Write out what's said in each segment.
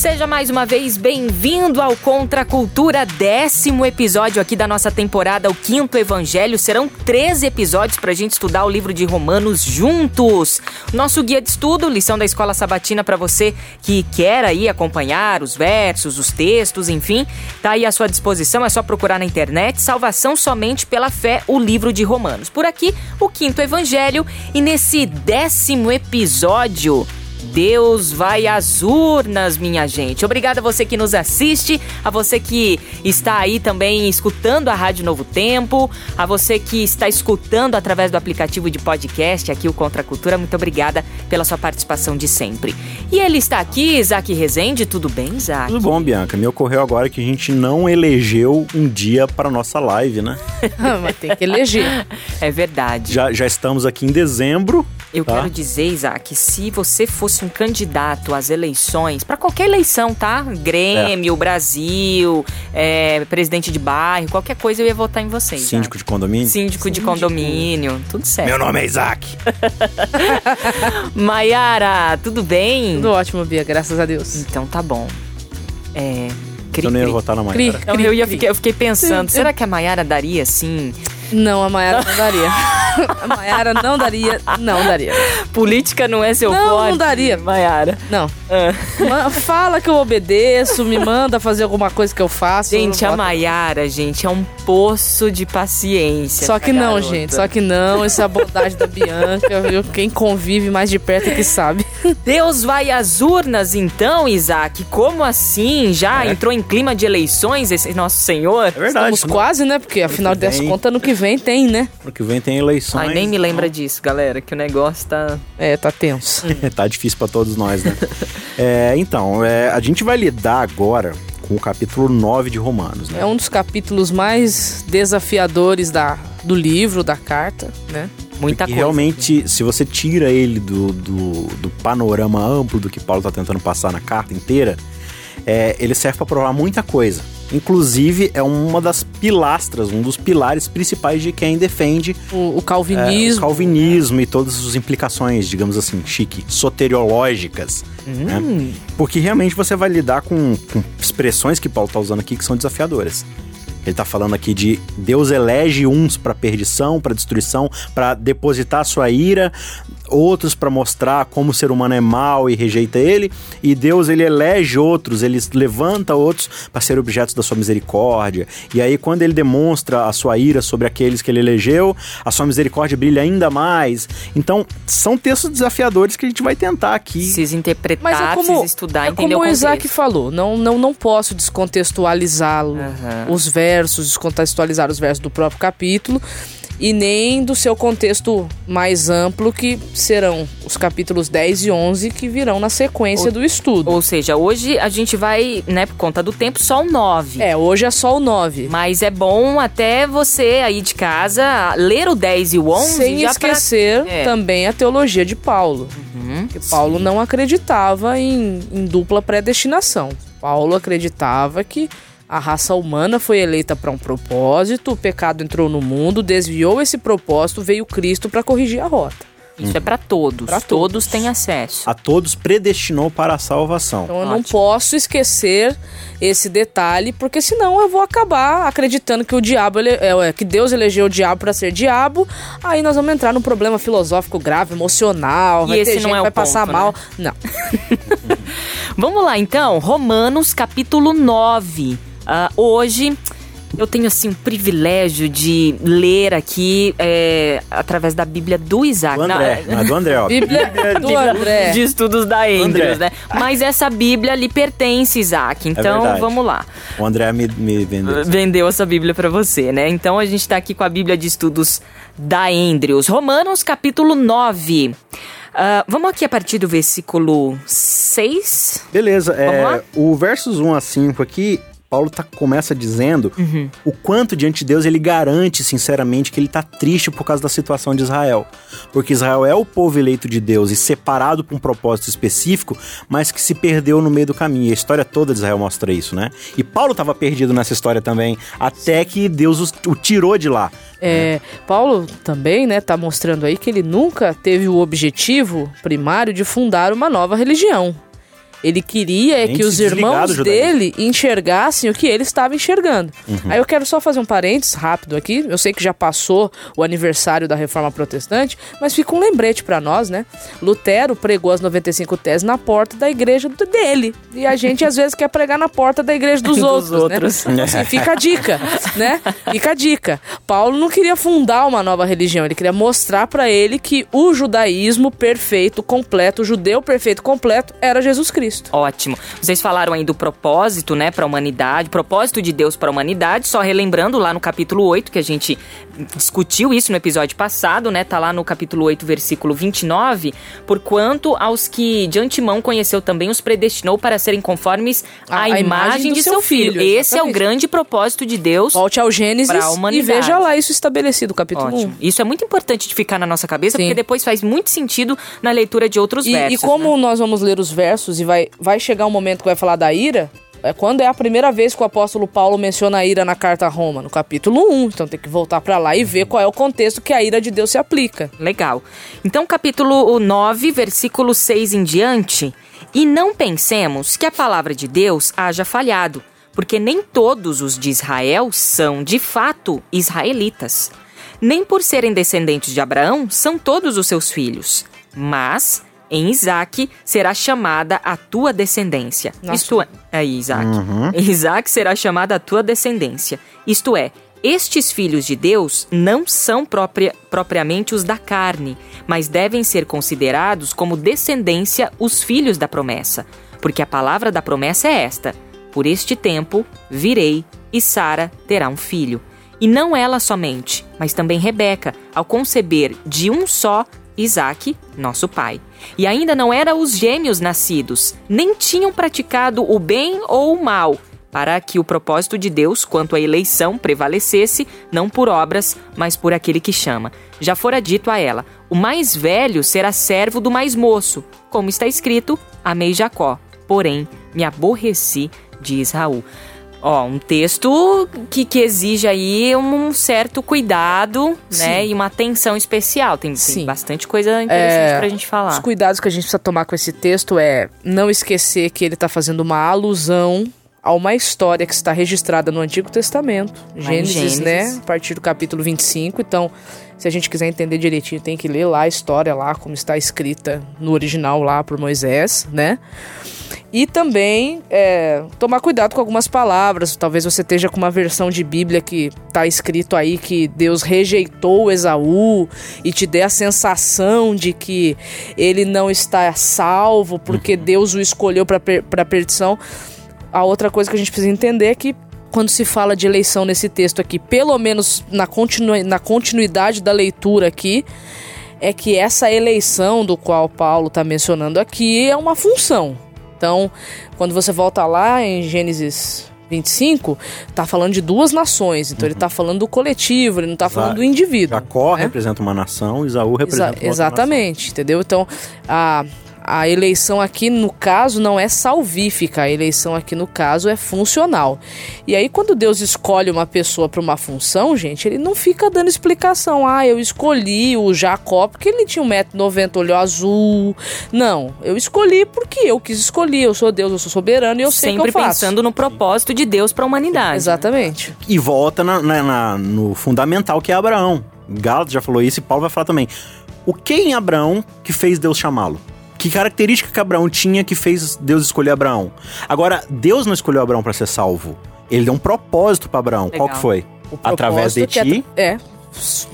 Seja mais uma vez bem-vindo ao Contra a Cultura, décimo episódio aqui da nossa temporada, o quinto evangelho. Serão 13 episódios para a gente estudar o livro de Romanos juntos. Nosso guia de estudo, lição da escola sabatina para você que quer aí acompanhar os versos, os textos, enfim, tá aí à sua disposição. É só procurar na internet Salvação Somente pela Fé, o livro de Romanos. Por aqui, o quinto evangelho e nesse décimo episódio. Deus vai às urnas, minha gente. Obrigada a você que nos assiste, a você que está aí também escutando a Rádio Novo Tempo, a você que está escutando através do aplicativo de podcast aqui o Contra a Cultura. Muito obrigada pela sua participação de sempre. E ele está aqui, Isaac Rezende. Tudo bem, Isaac? Tudo bom, Bianca. Me ocorreu agora que a gente não elegeu um dia para nossa live, né? Mas tem que eleger. É verdade. Já, já estamos aqui em dezembro. Eu tá? quero dizer, Isaac, se você fosse um candidato às eleições, para qualquer eleição, tá? Grêmio, é. Brasil, é, presidente de bairro, qualquer coisa eu ia votar em vocês. Síndico de condomínio? Síndico, Síndico, de condomínio, tudo certo. Meu nome é Isaac. Maiara, tudo bem? Tudo ótimo, Bia, graças a Deus. Então tá bom. É. Cri, eu nem ia votar na Maiara. Cri, cri, eu, ia, eu fiquei pensando, será que a Maiara daria assim? Não, a Maiara não daria. a Maiara não daria, não daria. Política não é seu não, forte? Não, daria. Maiara. Não. Ah. Fala que eu obedeço, me manda fazer alguma coisa que eu faço. Gente, a Maiara, gente, é um poço de paciência. Só que não, garota. gente, só que não. Isso é a bondade da Bianca, viu? Quem convive mais de perto é que sabe. Deus vai às urnas, então, Isaac? Como assim? Já é. entrou em clima de eleições esse nosso senhor? É verdade. Estamos quase, né? Porque afinal das contas, no que vem tem, né? No que vem tem eleições. Ai, nem me lembra disso, galera, que o negócio tá. É, tá tenso. tá difícil para todos nós, né? é, então, é, a gente vai lidar agora com o capítulo 9 de Romanos. Né? É um dos capítulos mais desafiadores da, do livro, da carta, né? Muita coisa. realmente, se você tira ele do, do, do panorama amplo do que Paulo está tentando passar na carta inteira, é, ele serve para provar muita coisa. Inclusive, é uma das pilastras, um dos pilares principais de quem defende o, o calvinismo. É, o calvinismo e todas as implicações, digamos assim, chique, soteriológicas. Hum. Né? Porque realmente você vai lidar com, com expressões que Paulo está usando aqui que são desafiadoras. Ele está falando aqui de Deus elege uns para perdição, para destruição, para depositar sua ira, outros para mostrar como o ser humano é mau e rejeita ele, e Deus ele elege outros, ele levanta outros para ser objetos da sua misericórdia. E aí quando ele demonstra a sua ira sobre aqueles que ele elegeu, a sua misericórdia brilha ainda mais. Então, são textos desafiadores que a gente vai tentar aqui. Se interpretar, Mas é como, estudar, é entender como o, o Isaac falou, não, não, não posso descontextualizá-lo, uhum. os versos, descontextualizar os versos do próprio capítulo e nem do seu contexto mais amplo, que serão os capítulos 10 e 11 que virão na sequência ou, do estudo. Ou seja, hoje a gente vai, né, por conta do tempo, só o 9. É, hoje é só o 9. Mas é bom até você aí de casa ler o 10 e o 11. Sem esquecer pra... é. também a teologia de Paulo. Uhum, que Paulo sim. não acreditava em, em dupla predestinação. Paulo acreditava que a raça humana foi eleita para um propósito, o pecado entrou no mundo, desviou esse propósito, veio Cristo para corrigir a rota. Isso é para todos. Pra todos. todos têm acesso. A todos predestinou para a salvação. Então eu Ótimo. não posso esquecer esse detalhe, porque senão eu vou acabar acreditando que o diabo ele, é, que Deus elegeu o diabo para ser diabo. Aí nós vamos entrar num problema filosófico grave, emocional. E vai esse ter não gente é o vai ponto, passar né? mal. Não. vamos lá então, Romanos capítulo 9. Uh, hoje Eu tenho, assim, o privilégio de ler aqui é, através da Bíblia do Isaac. Do André, é do André, ó. Bíblia, Bíblia do André. De estudos da Andrews, né? Mas essa Bíblia lhe pertence, Isaac. É então, é vamos lá. O André me, me vendeu. Vendeu essa Bíblia para você, né? Então, a gente tá aqui com a Bíblia de estudos da Andrews. Romanos, capítulo 9. Uh, ah, vamos aqui a partir do versículo 6. Beleza, é, o versos 1 a 5 aqui Paulo tá, começa dizendo uhum. o quanto diante de Deus ele garante sinceramente que ele tá triste por causa da situação de Israel. Porque Israel é o povo eleito de Deus e separado por um propósito específico, mas que se perdeu no meio do caminho. E a história toda de Israel mostra isso, né? E Paulo estava perdido nessa história também, até que Deus o tirou de lá. É, Paulo também, né, tá mostrando aí que ele nunca teve o objetivo primário de fundar uma nova religião. Ele queria que os irmãos dele enxergassem o que ele estava enxergando. Uhum. Aí eu quero só fazer um parênteses rápido aqui. Eu sei que já passou o aniversário da Reforma Protestante, mas fica um lembrete para nós, né? Lutero pregou as 95 teses na porta da igreja dele. E a gente às vezes quer pregar na porta da igreja dos, dos outros, outros. Né? Assim, fica a dica, né? Fica a dica. Paulo não queria fundar uma nova religião, ele queria mostrar para ele que o judaísmo perfeito, completo, o judeu perfeito, completo era Jesus Cristo. Cristo. Ótimo. Vocês falaram aí do propósito, né, para a humanidade, propósito de Deus para a humanidade, só relembrando lá no capítulo 8 que a gente discutiu isso no episódio passado, né? Tá lá no capítulo 8, versículo 29, porquanto aos que de antemão conheceu também os predestinou para serem conformes à, imagem, imagem de seu filho. filho Esse é o grande propósito de Deus. Volte ao Gênesis e veja lá isso estabelecido, capítulo Ótimo. 1. Isso é muito importante de ficar na nossa cabeça, Sim. porque depois faz muito sentido na leitura de outros e, versos. E como né? nós vamos ler os versos e vai, vai chegar um momento que vai falar da ira, é quando é a primeira vez que o apóstolo Paulo menciona a ira na carta a Roma, no capítulo 1. Então tem que voltar para lá e ver qual é o contexto que a ira de Deus se aplica. Legal. Então, capítulo 9, versículo 6 em diante. E não pensemos que a palavra de Deus haja falhado, porque nem todos os de Israel são, de fato, israelitas. Nem por serem descendentes de Abraão são todos os seus filhos. Mas em Isaac será chamada a tua descendência. Nossa. Isto é, aí, Isaac. Uhum. Em Isaac será chamada a tua descendência. Isto é, estes filhos de Deus não são propria, propriamente os da carne, mas devem ser considerados como descendência os filhos da promessa. Porque a palavra da promessa é esta: Por este tempo virei e Sara terá um filho. E não ela somente, mas também Rebeca, ao conceber de um só Isaac, nosso pai. E ainda não eram os gêmeos nascidos, nem tinham praticado o bem ou o mal, para que o propósito de Deus quanto à eleição prevalecesse, não por obras, mas por aquele que chama. Já fora dito a ela: o mais velho será servo do mais moço, como está escrito: amei Jacó, porém me aborreci de Israel. Ó, um texto que, que exige aí um certo cuidado, Sim. né? E uma atenção especial. Tem, tem bastante coisa interessante é, pra gente falar. Os cuidados que a gente precisa tomar com esse texto é não esquecer que ele tá fazendo uma alusão a uma história que está registrada no Antigo Testamento, Gênesis, Gênesis, né? A partir do capítulo 25. Então, se a gente quiser entender direitinho, tem que ler lá a história lá, como está escrita no original lá por Moisés, né? E também é, tomar cuidado com algumas palavras. Talvez você esteja com uma versão de Bíblia que está escrito aí que Deus rejeitou Esaú e te dê a sensação de que ele não está salvo porque uhum. Deus o escolheu para per perdição. A outra coisa que a gente precisa entender é que quando se fala de eleição nesse texto aqui, pelo menos na, continu na continuidade da leitura aqui, é que essa eleição do qual Paulo está mencionando aqui é uma função. Então, quando você volta lá em Gênesis 25, tá falando de duas nações. Então uhum. ele tá falando do coletivo, ele não tá falando do indivíduo. Jacó né? representa uma nação, Isaú representa Exa uma Exatamente, nação. entendeu? Então, a a eleição aqui, no caso, não é salvífica, a eleição aqui, no caso, é funcional. E aí, quando Deus escolhe uma pessoa para uma função, gente, ele não fica dando explicação. Ah, eu escolhi o Jacó porque ele tinha 1,90m, olho azul. Não, eu escolhi porque eu quis escolher. Eu sou Deus, eu sou soberano e eu sei Sempre que eu faço. pensando no propósito de Deus para a humanidade. Exatamente. E volta na, na, na, no fundamental que é Abraão. Gálatas já falou isso e Paulo vai falar também. O que em Abraão que fez Deus chamá-lo? Que característica que Abraão tinha que fez Deus escolher Abraão? Agora, Deus não escolheu Abraão para ser salvo. ele deu um propósito para Abraão. Legal. Qual que foi? Através de ti, É, é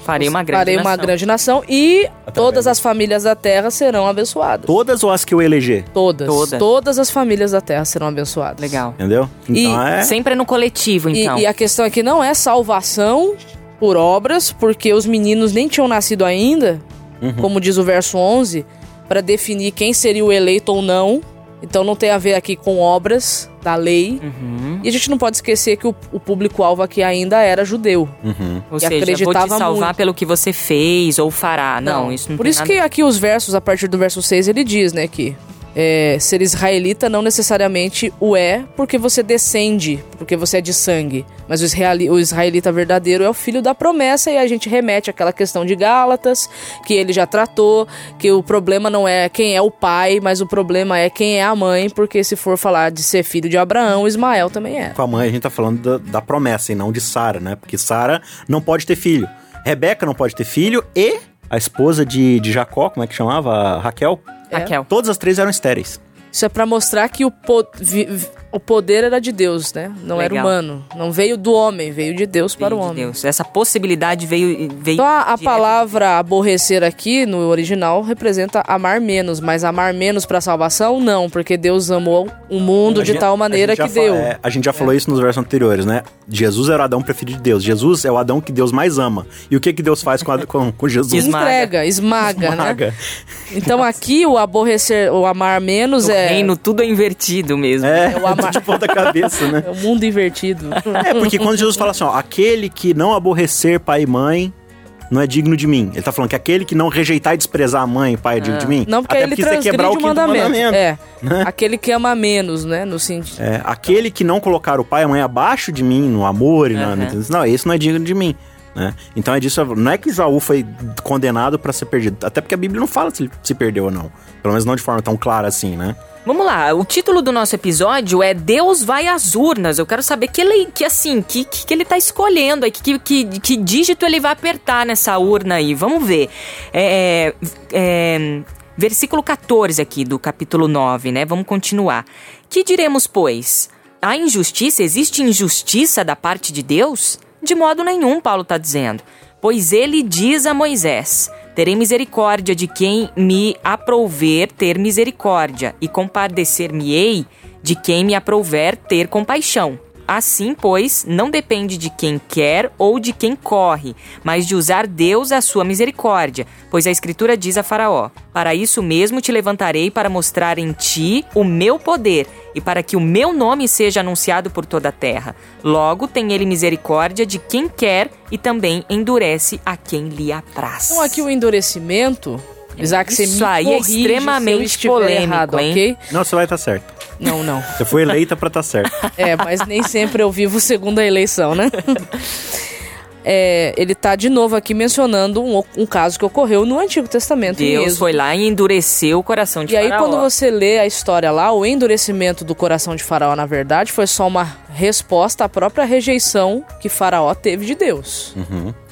Farei uma grande farei uma nação. grande nação e todas as famílias da terra serão abençoadas. todas ou as que eu eleger? Todas. Todas. Todas as famílias da terra serão abençoadas. Legal. Entendeu? E Então é. Sempre no coletivo, E, então. e a questão aqui não é salvação por obras, porque os meninos nem tinham nascido ainda, Uhum. como diz o verso 11, para definir quem seria o eleito ou não. Então não tem a ver aqui com obras da lei. Uhum. E a gente não pode esquecer que o, o público-alvo aqui ainda era judeu. Uhum. Ou E seja, vou te acreditava salvar muito. pelo que você fez ou fará. Não, isso não Por tem isso nada... que aqui os versos, a partir do verso 6, ele diz, né, que é, ser israelita não necessariamente o é porque você descende, porque você é de sangue. Mas o, israeli- o israelita verdadeiro é o filho da promessa e a gente remete àquela questão de Gálatas, que ele já tratou, que o problema não é quem é o pai, mas o problema é quem é a mãe, porque se for falar de ser filho de Abraão, Ismael também é. Com a mãe a gente tá falando da, da promessa e não de Sara, né? Porque Sara não pode ter filho. Rebeca não pode ter filho e a esposa de, de Jacó, como é que chamava? Raquel. É. Raquel. Todas as três eram estéreis. Isso é pra mostrar que o, po- vi- vi- o poder era de Deus, né? Não era Legal. humano. Não veio do homem, veio de Deus para o Veio de homem. Deus. Essa possibilidade veio. veio Então a, a palavra aborrecer aqui no original representa amar menos, mas amar menos para salvação não, porque Deus amou o mundo A de gente- tal maneira que deu. é, a gente já falou isso nos versos anteriores, né? Jesus era o Adão preferido de Deus. Jesus é o Adão que Deus mais ama. E o que, que Deus faz com, a- com, com Jesus? Esmaga. Entrega, esmaga, né? Esmaga. Então aqui o aborrecer, o amar menos No é, reino tudo é invertido mesmo. É, É o amar. de ponta cabeça, né? é o mundo invertido. É, porque quando Jesus fala assim, ó, aquele que não aborrecer pai e mãe não é digno de mim. Ele tá falando que aquele que não rejeitar e desprezar a mãe e pai é digno de mim. Não, porque Até ele porque você transgride quebrar o o quinto mandamento. mandamento. É. Aquele que ama menos, né? No sentido. É, aquele que não colocar o pai e a mãe abaixo de mim, no amor e na, Não, esse não é digno de mim. Né? Então é disso. Não é que Isaú foi condenado pra ser perdido. Até porque a Bíblia não fala se ele se perdeu ou não. Pelo menos não de forma tão clara assim, né? Vamos lá, o título do nosso episódio é Deus vai às urnas. Eu quero saber que ele, que assim, que, que, ele tá escolhendo aí, que, que, que dígito ele vai apertar nessa urna aí. Vamos ver. É, é, versículo 14 aqui do capítulo 9, né? Vamos continuar. Que diremos, pois? Há injustiça? Existe injustiça da parte de Deus? De modo nenhum, Paulo está dizendo. Pois ele diz a Moisés: Terei misericórdia de quem me aprouver ter misericórdia, e compadecer-me-ei de quem me aprouver ter compaixão. Assim, pois, não depende de quem quer ou de quem corre, mas de usar Deus a sua misericórdia. Pois a Escritura diz a Faraó: Para isso mesmo te levantarei para mostrar em ti o meu poder, e para que o meu nome seja anunciado por toda a terra. Logo tem ele misericórdia de quem quer e também endurece a quem lhe apraz. Então aqui o endurecimento. Isaac, você Isso me aí é extremamente polêmico, errado, hein? ok? Não, você vai estar certo. Não, não. Você foi eleita pra estar certo. É, mas nem sempre eu vivo segundo a eleição, né? É, ele tá de novo aqui mencionando um, um caso que ocorreu no Antigo Testamento. Deus Êxodo. foi lá e endureceu o coração de E aí, Faraó. quando você lê a história lá, o endurecimento do coração de Faraó, na verdade, foi só uma resposta à própria rejeição que Faraó teve de Deus.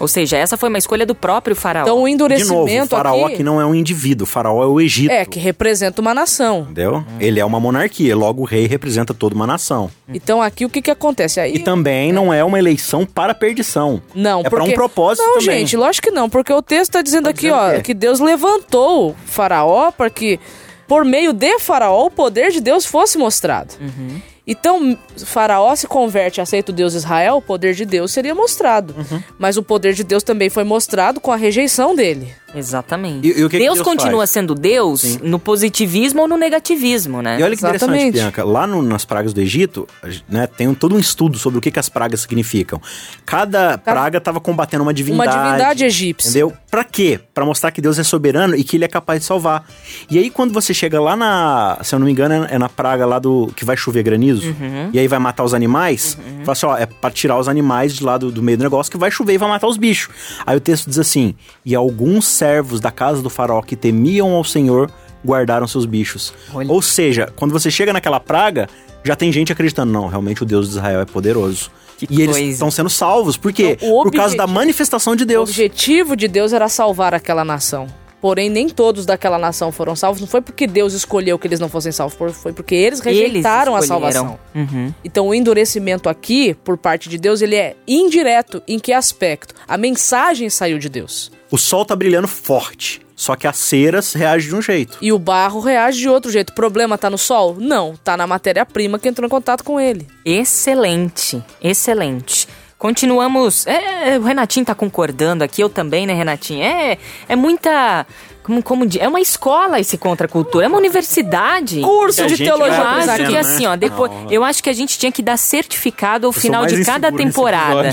Ou seja, essa foi uma escolha do próprio Faraó. Então, o De endurecimento novo, o faraó aqui aqui não é um indivíduo, o faraó é o Egito. é que representa uma nação. Entendeu? Ele é uma monarquia, logo o rei representa toda uma nação. Então, aqui o que que acontece aí? E também não é uma eleição para perdição. Não, é porque... para um propósito Não, também. gente, lógico que não, porque o texto tá dizendo Tá aqui, dizendo ó, que Deus levantou faraó para que, por meio de faraó, o poder de Deus fosse mostrado. Uhum. Então, faraó se converte e aceita o Deus Israel, o poder de Deus seria mostrado. Uhum. Mas o poder de Deus também foi mostrado com a rejeição dele. Exatamente. E- e o que que Deus, Deus continua faz? sendo Deus no positivismo ou no negativismo, né? E olha que interessante, Exatamente. Bianca. Lá no- nas pragas do Egito, né, tem um- todo um estudo sobre o que, que as pragas significam. Cada praga estava combatendo uma divindade. Uma divindade egípcia. Entendeu? Pra quê? Pra mostrar que Deus é soberano e que ele é capaz de salvar. E aí, quando você chega lá na. Se eu não me engano, é na praga lá do. que vai chover granizo. Uhum. E aí vai matar os animais. Fala assim: ó, é pra tirar os animais de lá do, do meio do negócio que vai chover e vai matar os bichos. Aí o texto diz assim: E alguns servos da casa do faraó que temiam ao Senhor guardaram seus bichos. Olha. Ou seja, quando você chega naquela praga, já tem gente acreditando, não, realmente o Deus de Israel é poderoso. Que e eles coisa. estão sendo salvos. Por quê? Então, o Por causa da manifestação de O Deus. objetivo de Deus era salvar aquela nação. Porém, nem todos daquela nação foram salvos. Não foi porque Deus escolheu que eles não fossem salvos, foi porque eles rejeitaram eles a salvação. Uhum. Então, o endurecimento aqui, por parte de Deus, ele é indireto. Em que aspecto? A mensagem saiu de Deus. O sol tá brilhando forte. Só que as ceras reagem de um jeito. E o barro reage de outro jeito. O problema tá no sol? Não, tá na matéria-prima que entrou em contato com ele. Excelente, excelente. Continuamos. É, o Renatinho tá concordando aqui, eu também, né, Renatinho? É, é muita. Como, como é uma escola esse contra a cultura, é uma universidade. Curso de teologia. Eu acho que assim, ó, depois, não, eu acho que a gente tinha que dar certificado ao final de cada temporada.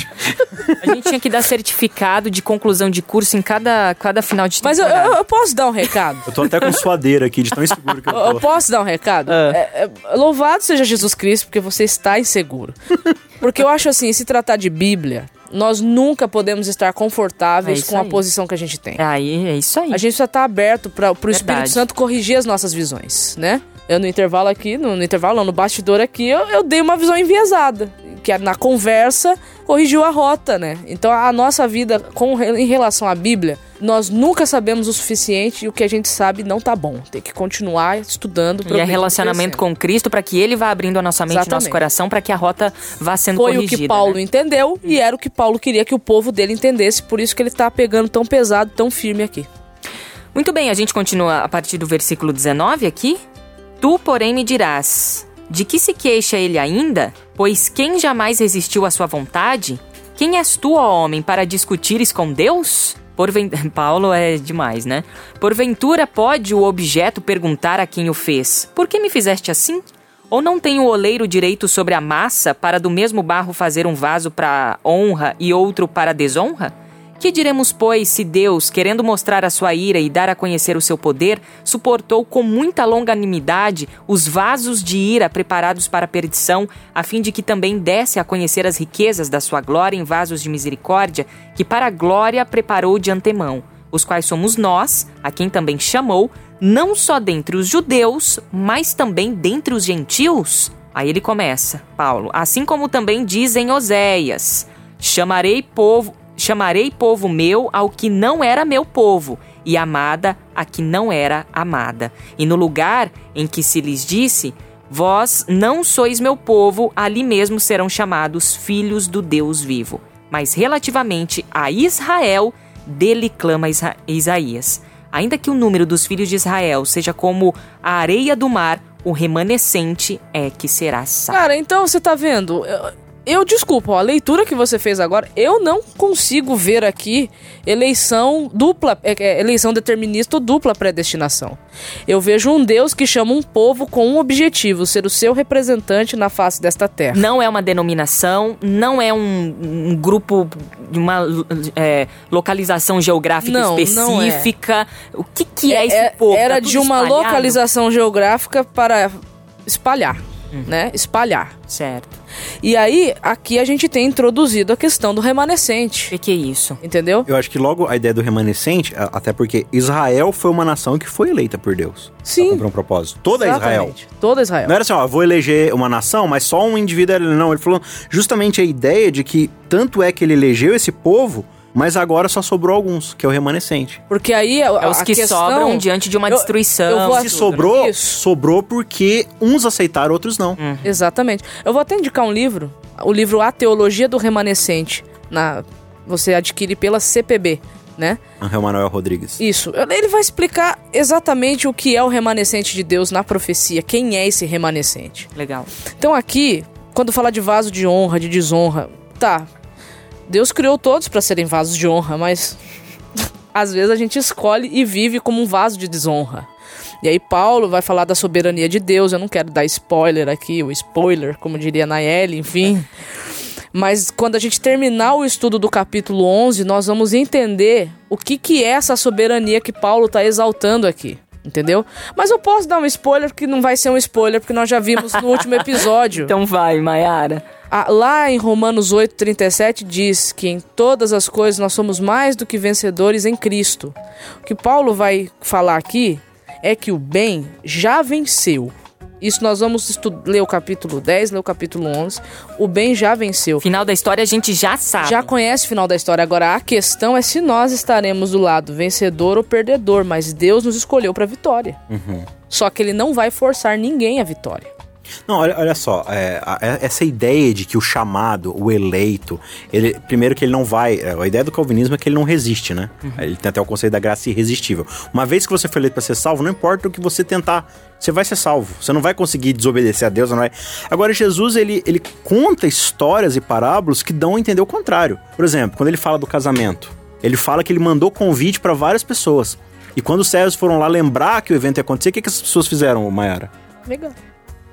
a gente tinha que dar certificado de conclusão de curso em cada, cada final de temporada. Mas eu, eu posso dar um recado? eu tô até com suadeira aqui, de tão inseguro que eu tô. Eu posso dar um recado? Ah. É, é, louvado seja Jesus Cristo, porque você está inseguro. Porque eu acho assim, se tratar de Bíblia, nós nunca podemos estar confortáveis é com a posição que a gente tem. É, aí, é isso aí. A gente precisa estar aberto para o Espírito Santo corrigir as nossas visões, né? Eu no intervalo aqui, no, no intervalo, não, no bastidor aqui, eu, eu dei uma visão enviesada que na conversa corrigiu a rota, né? Então a nossa vida com, em relação à Bíblia, nós nunca sabemos o suficiente e o que a gente sabe não tá bom. Tem que continuar estudando. E é relacionamento com Cristo para que Ele vá abrindo a nossa mente e nosso coração para que a rota vá sendo Foi corrigida. Foi o que Paulo né? entendeu e era o que Paulo queria que o povo dele entendesse, por isso que ele tá pegando tão pesado, tão firme aqui. Muito bem, a gente continua a partir do versículo 19 aqui. Tu, porém, me dirás: de que se queixa ele ainda? Pois quem jamais resistiu à sua vontade? Quem és tu, ó homem, para discutires com Deus? Porventura, Paulo é demais, né? Porventura pode o objeto perguntar a quem o fez: Por que me fizeste assim? Ou não tem o oleiro direito sobre a massa para do mesmo barro fazer um vaso para honra e outro para desonra? Que diremos, pois, se Deus, querendo mostrar a sua ira e dar a conhecer o seu poder, suportou com muita longanimidade os vasos de ira preparados para a perdição, a fim de que também desse a conhecer as riquezas da sua glória em vasos de misericórdia, que para a glória preparou de antemão, os quais somos nós, a quem também chamou, não só dentre os judeus, mas também dentre os gentios? Aí ele começa, Paulo, assim como também dizem Oséias: Chamarei povo, Chamarei povo meu ao que não era meu povo, e amada a que não era amada. E no lugar em que se lhes disse: Vós não sois meu povo, ali mesmo serão chamados filhos do Deus vivo. Mas relativamente a Israel, dele clama Isaías. Ainda que o número dos filhos de Israel seja como a areia do mar, o remanescente é que será salvo. Cara, então você tá vendo? Eu desculpa, ó, a leitura que você fez agora, eu não consigo ver aqui eleição dupla, é, é, eleição determinista ou dupla predestinação. Eu vejo um Deus que chama um povo com um objetivo, ser o seu representante na face desta terra. Não é uma denominação, não é um, um grupo de uma é, localização geográfica não, específica. Não é. O que, que é, é esse é, povo? Era tá de uma espalhado? localização geográfica para espalhar, uhum. né? Espalhar. Certo. E aí, aqui a gente tem introduzido a questão do remanescente. O que, que, é isso? Entendeu? Eu acho que logo a ideia do remanescente, até porque Israel foi uma nação que foi eleita por Deus. Sim. Pra um propósito. Toda Exatamente. Israel. Toda Israel. Não era assim, ó, vou eleger uma nação, mas só um indivíduo. Não, ele falou justamente a ideia de que tanto é que ele elegeu esse povo mas agora só sobrou alguns, que é o remanescente. Porque aí a, é os que questão... sobram diante de uma eu, destruição. Eu vou... Se sobrou, Isso. sobrou porque uns aceitaram, outros não. Uhum. Exatamente. Eu vou até indicar um livro, o livro A Teologia do Remanescente. Na, você adquire pela CPB. Né? Angel Manuel Rodrigues. Isso. Ele vai explicar exatamente o que é o remanescente de Deus na profecia. Quem é esse remanescente? Legal. Então aqui, quando fala de vaso de honra, de desonra, tá, Deus criou todos para serem vasos de honra, mas às vezes a gente escolhe e vive como um vaso de desonra. E aí Paulo vai falar da soberania de Deus. Eu não quero dar spoiler aqui, o spoiler, como diria Nayeli, enfim. Mas quando a gente terminar o estudo do capítulo 11, nós vamos entender o que, que é essa soberania que Paulo está exaltando aqui. Entendeu? Mas eu posso dar um spoiler que não vai ser um spoiler, porque nós já vimos no último episódio. então vai, Mayara. Ah, lá em Romanos 8,37 diz que em todas as coisas nós somos mais do que vencedores em Cristo. O que Paulo vai falar aqui é que o bem já venceu. Isso nós vamos ler o capítulo 10, ler o capítulo 11. O bem já venceu. Final da história a gente já sabe. Já conhece o final da história. Agora a questão é se nós estaremos do lado vencedor ou perdedor, mas Deus nos escolheu para vitória. Uhum. Só que ele não vai forçar ninguém à vitória. Não, olha, olha só, é, a, é, essa ideia de que o chamado, o eleito, ele, primeiro que ele não vai. É, a ideia do calvinismo é que ele não resiste, né? Uhum. Ele tem até o conceito da graça irresistível. Uma vez que você foi eleito para ser salvo, não importa o que você tentar, você vai ser salvo. Você não vai conseguir desobedecer a Deus, não vai. Agora, Jesus, ele, ele conta histórias e parábolas que dão a entender o contrário. Por exemplo, quando ele fala do casamento, ele fala que ele mandou convite para várias pessoas. E quando os servos foram lá lembrar que o evento ia acontecer, o que, que as pessoas fizeram, Mayara? Legal.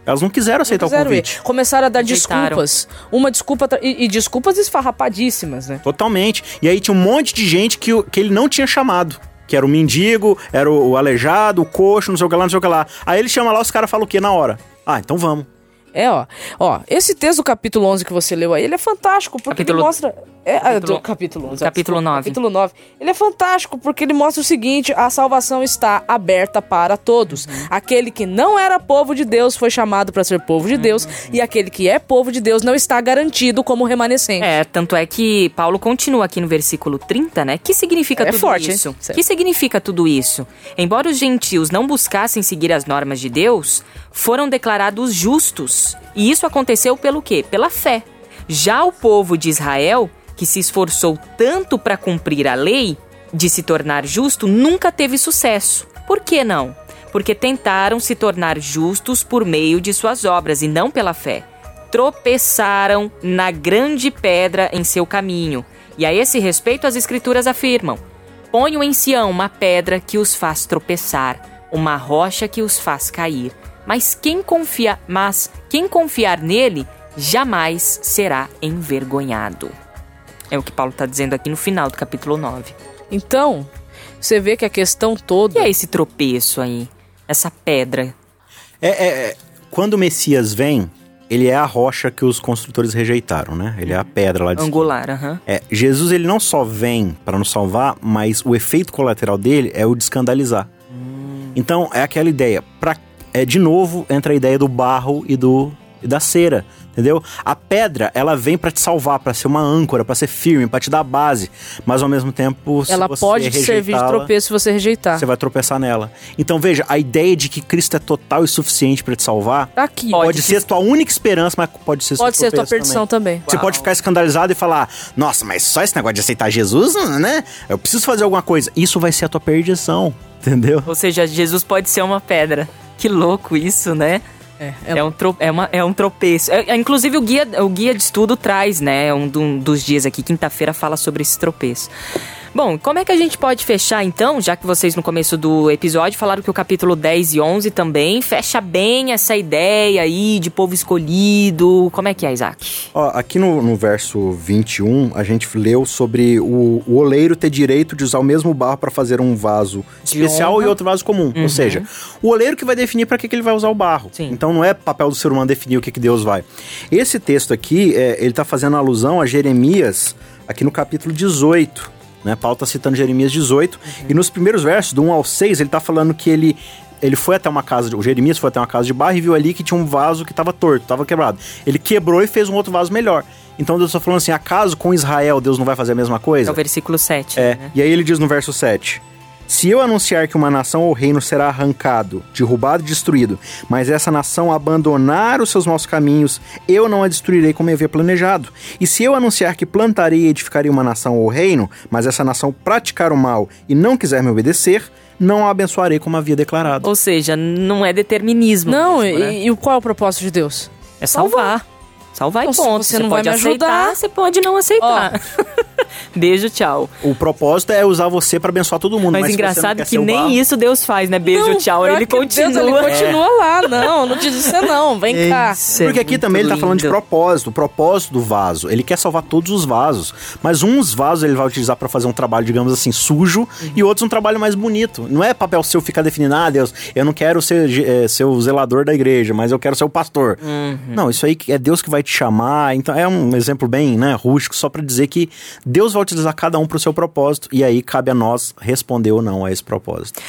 Elas não quiseram aceitar não quiseram o convite. Ir. Começaram a dar desculpas. Uma desculpa e, e, desculpas esfarrapadíssimas, né? Totalmente. E aí tinha um monte de gente que, que ele não tinha chamado. Que era o mendigo, era o, o aleijado, o coxo, não sei o que lá, não sei o que lá. Aí ele chama lá, os caras falam o quê na hora? Ah, então vamos. É, ó. Ó, esse texto do capítulo 11 que você leu aí, ele é fantástico, porque capítulo... ele mostra... É, é capítulo, do capítulo 11. Capítulo 9. Capítulo 9. Ele é fantástico porque ele mostra o seguinte: a salvação está aberta para todos. Uhum. Aquele que não era povo de Deus foi chamado para ser povo de uhum. Deus, e aquele que é povo de Deus não está garantido como remanescente. É, tanto é que Paulo continua aqui no versículo 30, né? Que significa é tudo forte, isso? Hein? Que significa tudo isso? Embora os gentios não buscassem seguir as normas de Deus, foram declarados justos. E isso aconteceu pelo quê? Pela fé. Já o povo de Israel que se esforçou tanto para cumprir a lei, de se tornar justo, nunca teve sucesso. Por que não? Porque tentaram se tornar justos por meio de suas obras e não pela fé. Tropeçaram na grande pedra em seu caminho. E a esse respeito as Escrituras afirmam: Ponham em Sião uma pedra que os faz tropeçar, uma rocha que os faz cair. Mas quem confia, mas quem confiar nele jamais será envergonhado. É o que Paulo está dizendo aqui no final do capítulo 9. Então, você vê que a questão toda. E é esse tropeço aí? Essa pedra? É, é, é, quando o Messias vem, ele é a rocha que os construtores rejeitaram, né? Ele é a pedra lá de Angular, aham. Uhum. É, Jesus, ele não só vem para nos salvar, mas o efeito colateral dele é o de escandalizar. Hum. Então, é aquela ideia. Pra, é, de novo, entra a ideia do barro e do e da cera entendeu? A pedra, ela vem para te salvar, para ser uma âncora, para ser firme, para te dar base, mas ao mesmo tempo, se ela pode te servir de tropeço se você rejeitar. Você vai tropeçar nela. Então veja, a ideia de que Cristo é total e suficiente para te salvar, tá aqui. pode, pode ser tua única esperança, mas pode ser pode ser tua perdição também. também. Você Uau. pode ficar escandalizado e falar: "Nossa, mas só esse negócio de aceitar Jesus, né? Eu preciso fazer alguma coisa". Isso vai ser a tua perdição, entendeu? Ou seja, Jesus pode ser uma pedra. Que louco isso, né? É, é, é, um, tro, é, uma, é um tropeço. É, é, inclusive, o guia, o guia de estudo traz, né? Um, um dos dias aqui, quinta-feira, fala sobre esse tropeço. Bom, como é que a gente pode fechar então, já que vocês no começo do episódio falaram que o capítulo 10 e 11 também fecha bem essa ideia aí de povo escolhido. Como é que é, Isaac? Ó, aqui no, no verso 21, a gente leu sobre o, o oleiro ter direito de usar o mesmo barro para fazer um vaso de especial honra. e outro vaso comum. Uhum. Ou seja, o oleiro que vai definir para que, que ele vai usar o barro. Sim. Então não é papel do ser humano definir o que, que Deus vai. Esse texto aqui, é, ele está fazendo alusão a Jeremias, aqui no capítulo 18 né? Paulo está citando Jeremias 18, uhum. e nos primeiros versos, do 1 ao 6, ele está falando que ele ele foi até uma casa, o Jeremias foi até uma casa de barro e viu ali que tinha um vaso que estava torto, estava quebrado. Ele quebrou e fez um outro vaso melhor. Então Deus está falando assim: acaso com Israel Deus não vai fazer a mesma coisa? É o versículo 7. É. Né? E aí ele diz no verso 7: se eu anunciar que uma nação ou reino será arrancado, derrubado e destruído, mas essa nação abandonar os seus maus caminhos, eu não a destruirei como havia planejado. E se eu anunciar que plantarei e edificarei uma nação ou reino, mas essa nação praticar o mal e não quiser me obedecer, não a abençoarei como havia declarado. Ou seja, não é determinismo. Não, mesmo, né? e, e qual é o propósito de Deus? É salvar. Salvar e ponto. Você, você não vai me aceitar, ajudar, você pode não aceitar. Beijo, tchau. O propósito é usar você para abençoar todo mundo. Mas, mas engraçado que nem barro... isso Deus faz, né? Beijo, não, tchau. Ele continua. Deus, ele continua é. lá. Não, não diz isso não. Vem é cá. Porque aqui também lindo. ele tá falando de propósito. O propósito do vaso. Ele quer salvar todos os vasos. Mas uns vasos ele vai utilizar para fazer um trabalho, digamos assim, sujo. Uhum. E outros um trabalho mais bonito. Não é papel seu ficar definindo, ah, Deus, eu não quero ser, é, ser o zelador da igreja, mas eu quero ser o pastor. Uhum. Não, isso aí é Deus que vai te chamar. Então é um exemplo bem né, rústico, só para dizer que Deus vai utilizar cada um para o seu propósito e aí cabe a nós responder ou não a esse propósito.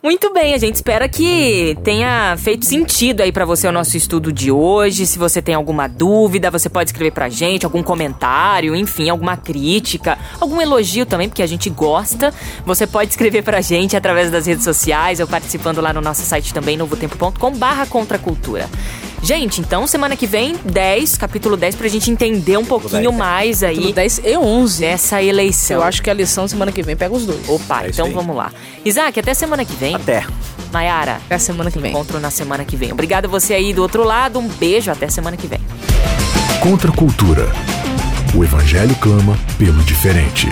Muito bem, a gente espera que tenha feito sentido aí para você o nosso estudo de hoje. Se você tem alguma dúvida, você pode escrever pra gente, algum comentário, enfim, alguma crítica, algum elogio também, porque a gente gosta. Você pode escrever pra gente através das redes sociais ou participando lá no nosso site também, novotempo.com/barra contracultura. Gente, então semana que vem, 10, capítulo 10, pra gente entender um pouquinho mais aí. Capítulo 10 e 11. Dessa eleição. Eu acho que a lição semana que vem pega os dois. Opa, é então vamos lá. Isaac, até semana que vem. Até. Nayara. Até semana que vem. Encontro na semana que vem. Obrigado você aí do outro lado. Um beijo, até semana que vem. Contra a cultura. O evangelho clama pelo diferente.